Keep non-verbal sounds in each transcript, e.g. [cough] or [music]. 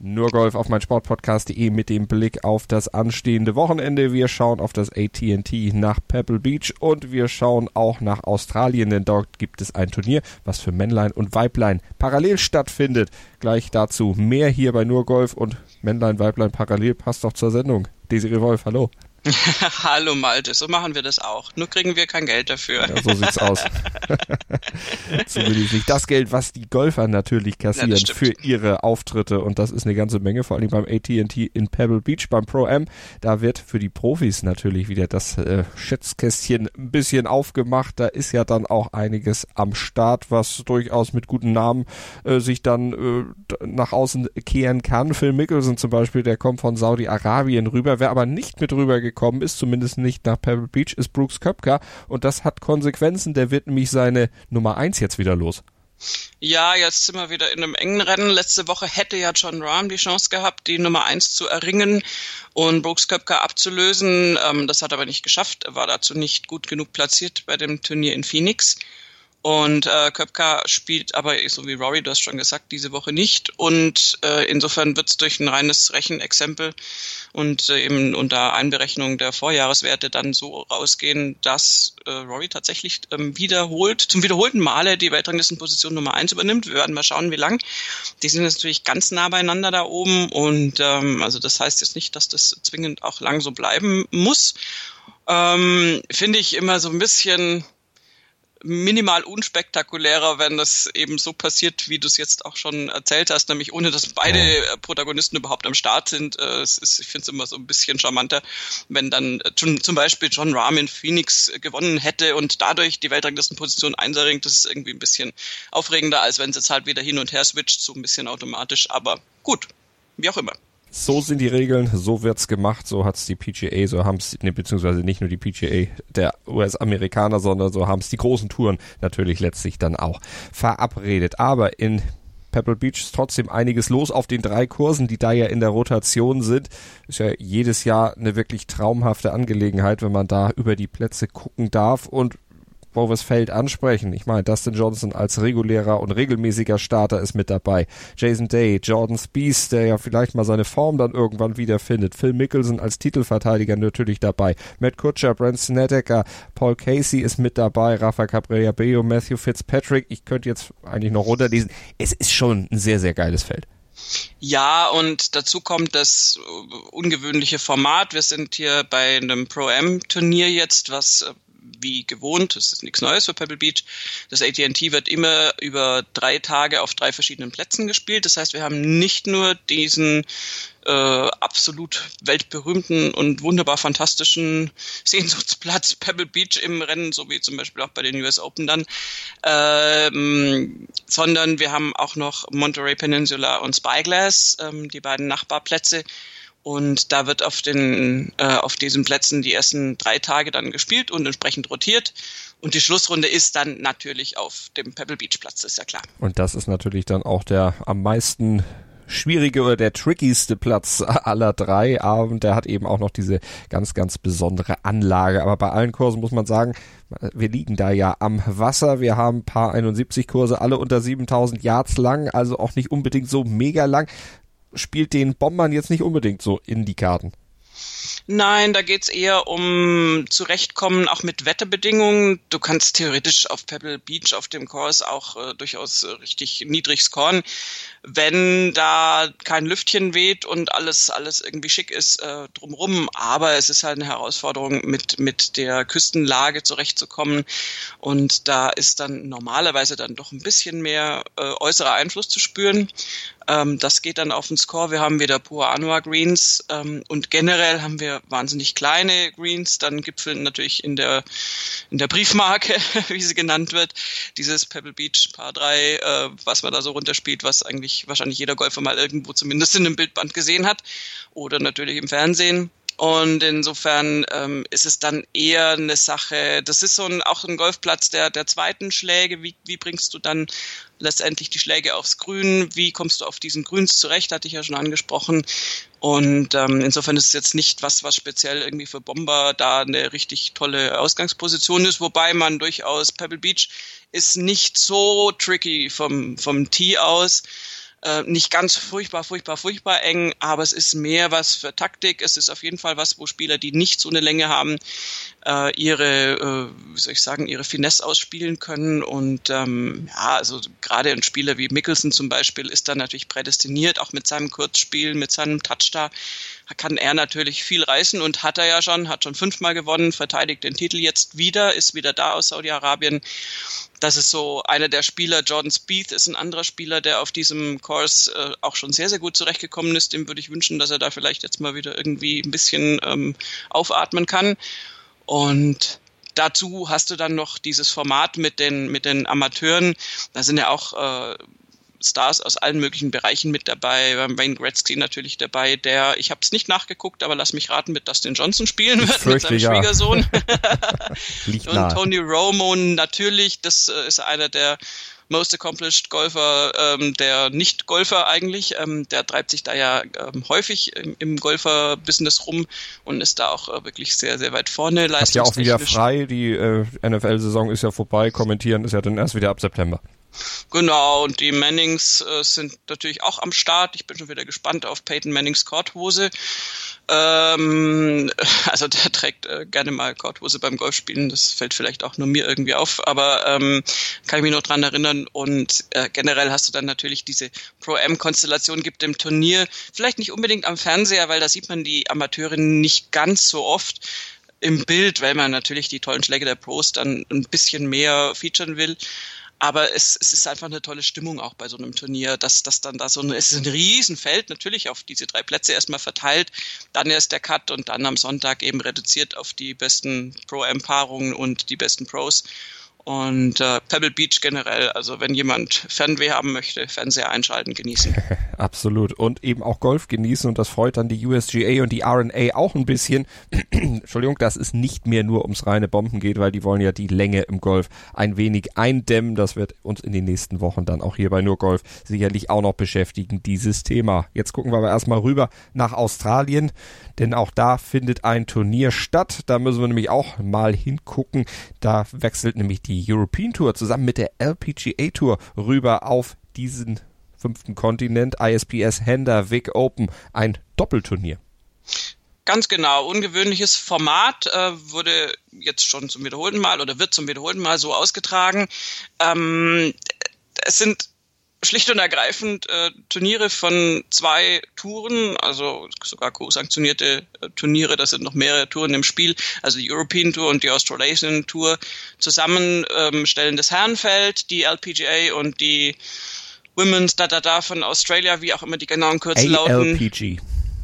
nur Golf auf mein Sportpodcast.de mit dem Blick auf das anstehende Wochenende. Wir schauen auf das AT&T nach Pebble Beach und wir schauen auch nach Australien, denn dort gibt es ein Turnier, was für Männlein und Weiblein parallel stattfindet. Gleich dazu mehr hier bei Nur Golf und Männlein, Weiblein parallel passt doch zur Sendung. Desiree Wolf, hallo. [laughs] Hallo Malte, so machen wir das auch. Nur kriegen wir kein Geld dafür. Ja, so sieht's aus. [laughs] Zumindest nicht das Geld, was die Golfer natürlich kassieren ja, für ihre Auftritte. Und das ist eine ganze Menge, vor allem beim AT&T in Pebble Beach, beim Pro Am. Da wird für die Profis natürlich wieder das äh, Schätzkästchen ein bisschen aufgemacht. Da ist ja dann auch einiges am Start, was durchaus mit guten Namen äh, sich dann äh, nach außen kehren kann. Phil Mickelson zum Beispiel, der kommt von Saudi-Arabien rüber. Wer aber nicht mit rüber gekommen ist, zumindest nicht nach Pebble Beach, ist Brooks Köpka und das hat Konsequenzen. Der wird nämlich seine Nummer eins jetzt wieder los. Ja, jetzt sind wir wieder in einem engen Rennen. Letzte Woche hätte ja John Rahm die Chance gehabt, die Nummer eins zu erringen und Brooks Köpka abzulösen. Ähm, das hat er aber nicht geschafft. Er war dazu nicht gut genug platziert bei dem Turnier in Phoenix. Und äh, Köpka spielt aber, so wie Rory, du hast schon gesagt, diese Woche nicht. Und äh, insofern wird es durch ein reines Rechenexempel und äh, eben unter Einberechnung der Vorjahreswerte dann so rausgehen, dass äh, Rory tatsächlich ähm, wiederholt, zum wiederholten Male die Weltranglistenposition Nummer eins übernimmt. Wir werden mal schauen, wie lang. Die sind jetzt natürlich ganz nah beieinander da oben. Und ähm, also das heißt jetzt nicht, dass das zwingend auch lang so bleiben muss. Ähm, Finde ich immer so ein bisschen minimal unspektakulärer, wenn das eben so passiert, wie du es jetzt auch schon erzählt hast, nämlich ohne dass beide äh, Protagonisten überhaupt am Start sind. Äh, es ist, ich finde es immer so ein bisschen charmanter, wenn dann äh, zum Beispiel John Rahm in Phoenix gewonnen hätte und dadurch die Weltranglistenposition einserringt. Das ist irgendwie ein bisschen aufregender, als wenn es jetzt halt wieder hin und her switcht, so ein bisschen automatisch. Aber gut, wie auch immer. So sind die Regeln, so wird's gemacht, so hat's die PGA, so haben's, ne, beziehungsweise nicht nur die PGA der US-Amerikaner, sondern so haben's die großen Touren natürlich letztlich dann auch verabredet. Aber in Pebble Beach ist trotzdem einiges los auf den drei Kursen, die da ja in der Rotation sind. Ist ja jedes Jahr eine wirklich traumhafte Angelegenheit, wenn man da über die Plätze gucken darf. Und wo wir das Feld ansprechen. Ich meine, Dustin Johnson als regulärer und regelmäßiger Starter ist mit dabei. Jason Day, Jordan Spieth, der ja vielleicht mal seine Form dann irgendwann wiederfindet. Phil Mickelson als Titelverteidiger natürlich dabei. Matt Kutscher, Brent Snedeker, Paul Casey ist mit dabei. Rafa Cabrera Bello, Matthew Fitzpatrick. Ich könnte jetzt eigentlich noch runterlesen. Es ist schon ein sehr, sehr geiles Feld. Ja, und dazu kommt das ungewöhnliche Format. Wir sind hier bei einem Pro-Am-Turnier jetzt, was äh, wie gewohnt, das ist nichts Neues für Pebble Beach. Das AT&T wird immer über drei Tage auf drei verschiedenen Plätzen gespielt. Das heißt, wir haben nicht nur diesen äh, absolut weltberühmten und wunderbar fantastischen [laughs] Sehnsuchtsplatz Pebble Beach im Rennen, so wie zum Beispiel auch bei den US Open dann, ähm, sondern wir haben auch noch Monterey Peninsula und Spyglass, ähm, die beiden Nachbarplätze, und da wird auf den, äh, auf diesen Plätzen die ersten drei Tage dann gespielt und entsprechend rotiert. Und die Schlussrunde ist dann natürlich auf dem Pebble Beach Platz, ist ja klar. Und das ist natürlich dann auch der am meisten schwierige oder der trickigste Platz aller drei. Und der hat eben auch noch diese ganz, ganz besondere Anlage. Aber bei allen Kursen muss man sagen, wir liegen da ja am Wasser. Wir haben ein paar 71 Kurse, alle unter 7000 Yards lang, also auch nicht unbedingt so mega lang spielt den Bombern jetzt nicht unbedingt so in die Karten. Nein, da geht's eher um Zurechtkommen, auch mit Wetterbedingungen. Du kannst theoretisch auf Pebble Beach auf dem Kurs auch äh, durchaus richtig niedrig scoren wenn da kein Lüftchen weht und alles, alles irgendwie schick ist äh, drumrum. Aber es ist halt eine Herausforderung, mit, mit der Küstenlage zurechtzukommen. Und da ist dann normalerweise dann doch ein bisschen mehr äh, äußerer Einfluss zu spüren. Ähm, das geht dann auf den Score. Wir haben wieder pure Anua Greens ähm, und generell haben wir wahnsinnig kleine Greens. Dann gipfeln natürlich in der, in der Briefmarke, [laughs] wie sie genannt wird, dieses Pebble Beach Paar 3, äh, was man da so runterspielt, was eigentlich wahrscheinlich jeder Golfer mal irgendwo zumindest in einem Bildband gesehen hat oder natürlich im Fernsehen. Und insofern ähm, ist es dann eher eine Sache, das ist so ein, auch ein Golfplatz der, der zweiten Schläge. Wie, wie bringst du dann letztendlich die Schläge aufs Grün? Wie kommst du auf diesen Grüns zurecht? Hatte ich ja schon angesprochen. Und ähm, insofern ist es jetzt nicht was, was speziell irgendwie für Bomber da eine richtig tolle Ausgangsposition ist, wobei man durchaus Pebble Beach ist nicht so tricky vom, vom Tee aus. Äh, nicht ganz furchtbar, furchtbar, furchtbar eng, aber es ist mehr was für Taktik. Es ist auf jeden Fall was, wo Spieler, die nicht so eine Länge haben, äh, ihre, äh, wie soll ich sagen, ihre Finesse ausspielen können. Und ähm, ja, also gerade ein Spieler wie Mickelson zum Beispiel ist da natürlich prädestiniert, auch mit seinem Kurzspiel, mit seinem Touch da kann er natürlich viel reißen und hat er ja schon, hat schon fünfmal gewonnen, verteidigt den Titel jetzt wieder, ist wieder da aus Saudi-Arabien das ist so einer der Spieler. Jordan Spieth ist ein anderer Spieler, der auf diesem Kurs äh, auch schon sehr, sehr gut zurechtgekommen ist. Dem würde ich wünschen, dass er da vielleicht jetzt mal wieder irgendwie ein bisschen ähm, aufatmen kann. Und dazu hast du dann noch dieses Format mit den, mit den Amateuren. Da sind ja auch äh, Stars aus allen möglichen Bereichen mit dabei. Wayne Gretzky natürlich dabei, der, ich habe es nicht nachgeguckt, aber lass mich raten, mit Dustin Johnson spielen wird, mit seinem ja. Schwiegersohn. [laughs] [laughs] und Tony Romo natürlich, das äh, ist einer der Most Accomplished Golfer, ähm, der Nicht-Golfer eigentlich, ähm, der treibt sich da ja ähm, häufig im, im Golfer-Business rum und ist da auch äh, wirklich sehr, sehr weit vorne. Hat ja auch wieder frei, die äh, NFL-Saison ist ja vorbei, kommentieren ist ja dann erst wieder ab September. Genau, und die Mannings äh, sind natürlich auch am Start. Ich bin schon wieder gespannt auf Peyton Mannings Korthose. Ähm, [laughs] also der trägt äh, gerne mal Korthose beim Golfspielen. Das fällt vielleicht auch nur mir irgendwie auf, aber ähm, kann ich mich noch dran erinnern. Und äh, generell hast du dann natürlich diese Pro-M-Konstellation gibt im Turnier. Vielleicht nicht unbedingt am Fernseher, weil da sieht man die Amateure nicht ganz so oft im Bild, weil man natürlich die tollen Schläge der Pros dann ein bisschen mehr featuren will. Aber es, es ist einfach eine tolle Stimmung auch bei so einem Turnier, dass das dann da so ein, es ist ein Riesenfeld natürlich auf diese drei Plätze erstmal verteilt, dann erst der Cut und dann am Sonntag eben reduziert auf die besten Pro-M-Paarungen und die besten Pros. Und äh, Pebble Beach generell, also wenn jemand Fernweh haben möchte, Fernseher einschalten, genießen. [laughs] Absolut. Und eben auch Golf genießen und das freut dann die USGA und die RNA auch ein bisschen. [clears throat] Entschuldigung, dass es nicht mehr nur ums reine Bomben geht, weil die wollen ja die Länge im Golf ein wenig eindämmen. Das wird uns in den nächsten Wochen dann auch hier bei Nur Golf sicherlich auch noch beschäftigen, dieses Thema. Jetzt gucken wir aber erstmal rüber nach Australien, denn auch da findet ein Turnier statt. Da müssen wir nämlich auch mal hingucken. Da wechselt nämlich die die European Tour zusammen mit der LPGA Tour rüber auf diesen fünften Kontinent. ISPS Hender Vic Open, ein Doppelturnier. Ganz genau, ungewöhnliches Format, äh, wurde jetzt schon zum wiederholten Mal oder wird zum wiederholten Mal so ausgetragen. Ähm, es sind schlicht und ergreifend äh, Turniere von zwei Touren, also sogar co-sanktionierte äh, Turniere, das sind noch mehrere Touren im Spiel, also die European Tour und die Australasian Tour zusammen ähm, stellen das Herrenfeld, die LPGA und die Women's da da da von Australia, wie auch immer die genauen Kürzel lauten. ALPG.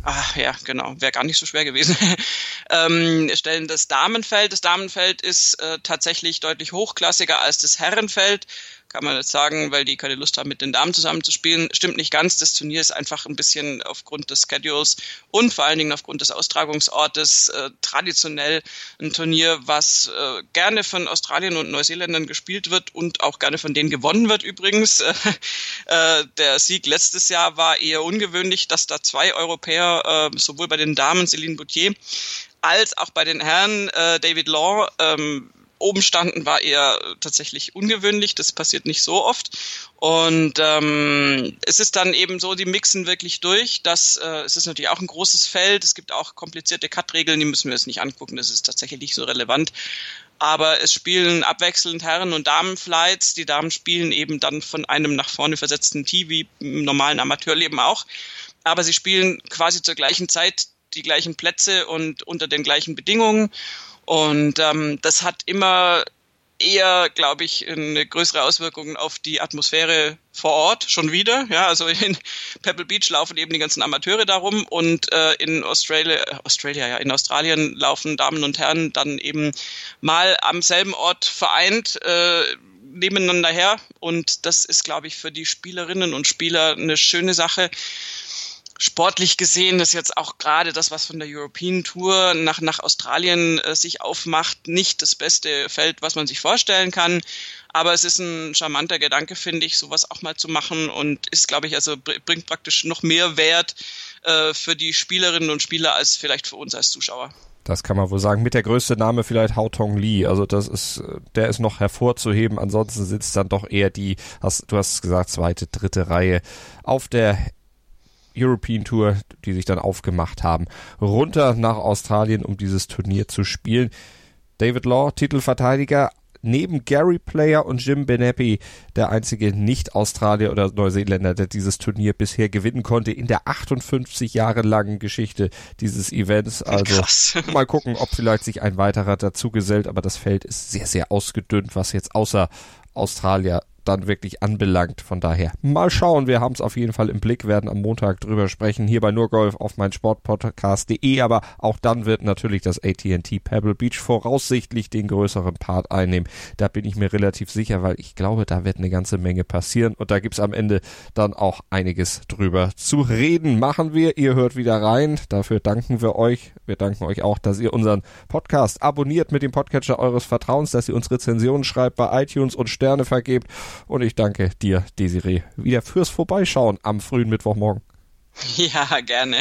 Ach ja, genau, wäre gar nicht so schwer gewesen. [laughs] ähm, stellen das Damenfeld. Das Damenfeld ist äh, tatsächlich deutlich hochklassiger als das Herrenfeld kann man jetzt sagen, weil die keine Lust haben, mit den Damen zusammenzuspielen. Stimmt nicht ganz. Das Turnier ist einfach ein bisschen aufgrund des Schedules und vor allen Dingen aufgrund des Austragungsortes äh, traditionell ein Turnier, was äh, gerne von Australien und Neuseeländern gespielt wird und auch gerne von denen gewonnen wird übrigens. [laughs] äh, der Sieg letztes Jahr war eher ungewöhnlich, dass da zwei Europäer, äh, sowohl bei den Damen Céline Boutier als auch bei den Herren äh, David Law ähm, oben standen, war eher tatsächlich ungewöhnlich. Das passiert nicht so oft. Und ähm, es ist dann eben so, die mixen wirklich durch. Das, äh, es ist natürlich auch ein großes Feld. Es gibt auch komplizierte Cut-Regeln, die müssen wir jetzt nicht angucken. Das ist tatsächlich nicht so relevant. Aber es spielen abwechselnd Herren- und Damenflights. Die Damen spielen eben dann von einem nach vorne versetzten Tee, wie im normalen Amateurleben auch. Aber sie spielen quasi zur gleichen Zeit die gleichen Plätze und unter den gleichen Bedingungen. Und ähm, das hat immer eher, glaube ich, eine größere Auswirkung auf die Atmosphäre vor Ort schon wieder. Ja, also in [laughs] Pebble Beach laufen eben die ganzen Amateure darum und äh, in Australia, Australia, ja, in Australien laufen Damen und Herren dann eben mal am selben Ort vereint. Äh, nebeneinander her und das ist, glaube ich, für die Spielerinnen und Spieler eine schöne Sache sportlich gesehen ist jetzt auch gerade das, was von der European Tour nach, nach Australien äh, sich aufmacht, nicht das beste Feld, was man sich vorstellen kann. Aber es ist ein charmanter Gedanke, finde ich, sowas auch mal zu machen und ist, glaube ich, also bringt praktisch noch mehr Wert äh, für die Spielerinnen und Spieler als vielleicht für uns als Zuschauer. Das kann man wohl sagen. Mit der größte Name vielleicht Hao Tong Lee. Also das ist, der ist noch hervorzuheben. Ansonsten sitzt dann doch eher die, hast, du hast gesagt, zweite, dritte Reihe auf der European Tour, die sich dann aufgemacht haben, runter nach Australien, um dieses Turnier zu spielen. David Law, Titelverteidiger, neben Gary Player und Jim Benepi der einzige Nicht-Australier oder Neuseeländer, der dieses Turnier bisher gewinnen konnte in der 58 Jahre langen Geschichte dieses Events. Also Krass. [laughs] mal gucken, ob vielleicht sich ein weiterer dazu gesellt, aber das Feld ist sehr, sehr ausgedünnt, was jetzt außer Australier dann wirklich anbelangt. Von daher mal schauen. Wir haben es auf jeden Fall im Blick, werden am Montag drüber sprechen. Hier bei Nurgolf auf mein Sportpodcast.de. Aber auch dann wird natürlich das AT&T Pebble Beach voraussichtlich den größeren Part einnehmen. Da bin ich mir relativ sicher, weil ich glaube, da wird eine ganze Menge passieren. Und da gibt's am Ende dann auch einiges drüber zu reden. Machen wir. Ihr hört wieder rein. Dafür danken wir euch. Wir danken euch auch, dass ihr unseren Podcast abonniert mit dem Podcatcher eures Vertrauens, dass ihr uns Rezensionen schreibt bei iTunes und Sterne vergebt. Und ich danke dir, Desiree, wieder fürs Vorbeischauen am frühen Mittwochmorgen. [laughs] Ja, gerne.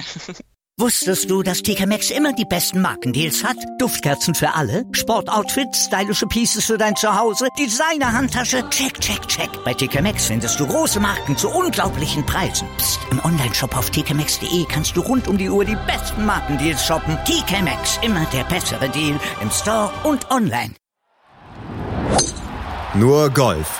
Wusstest du, dass TK Maxx immer die besten Markendeals hat? Duftkerzen für alle, Sportoutfits, stylische Pieces für dein Zuhause, Designer-Handtasche, check, check, check. Bei TK Maxx findest du große Marken zu unglaublichen Preisen. Psst. im Onlineshop auf tkmaxx.de kannst du rund um die Uhr die besten Markendeals shoppen. TK Maxx, immer der bessere Deal im Store und online. Nur Golf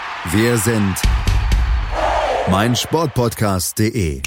Wir sind meinsportpodcast.de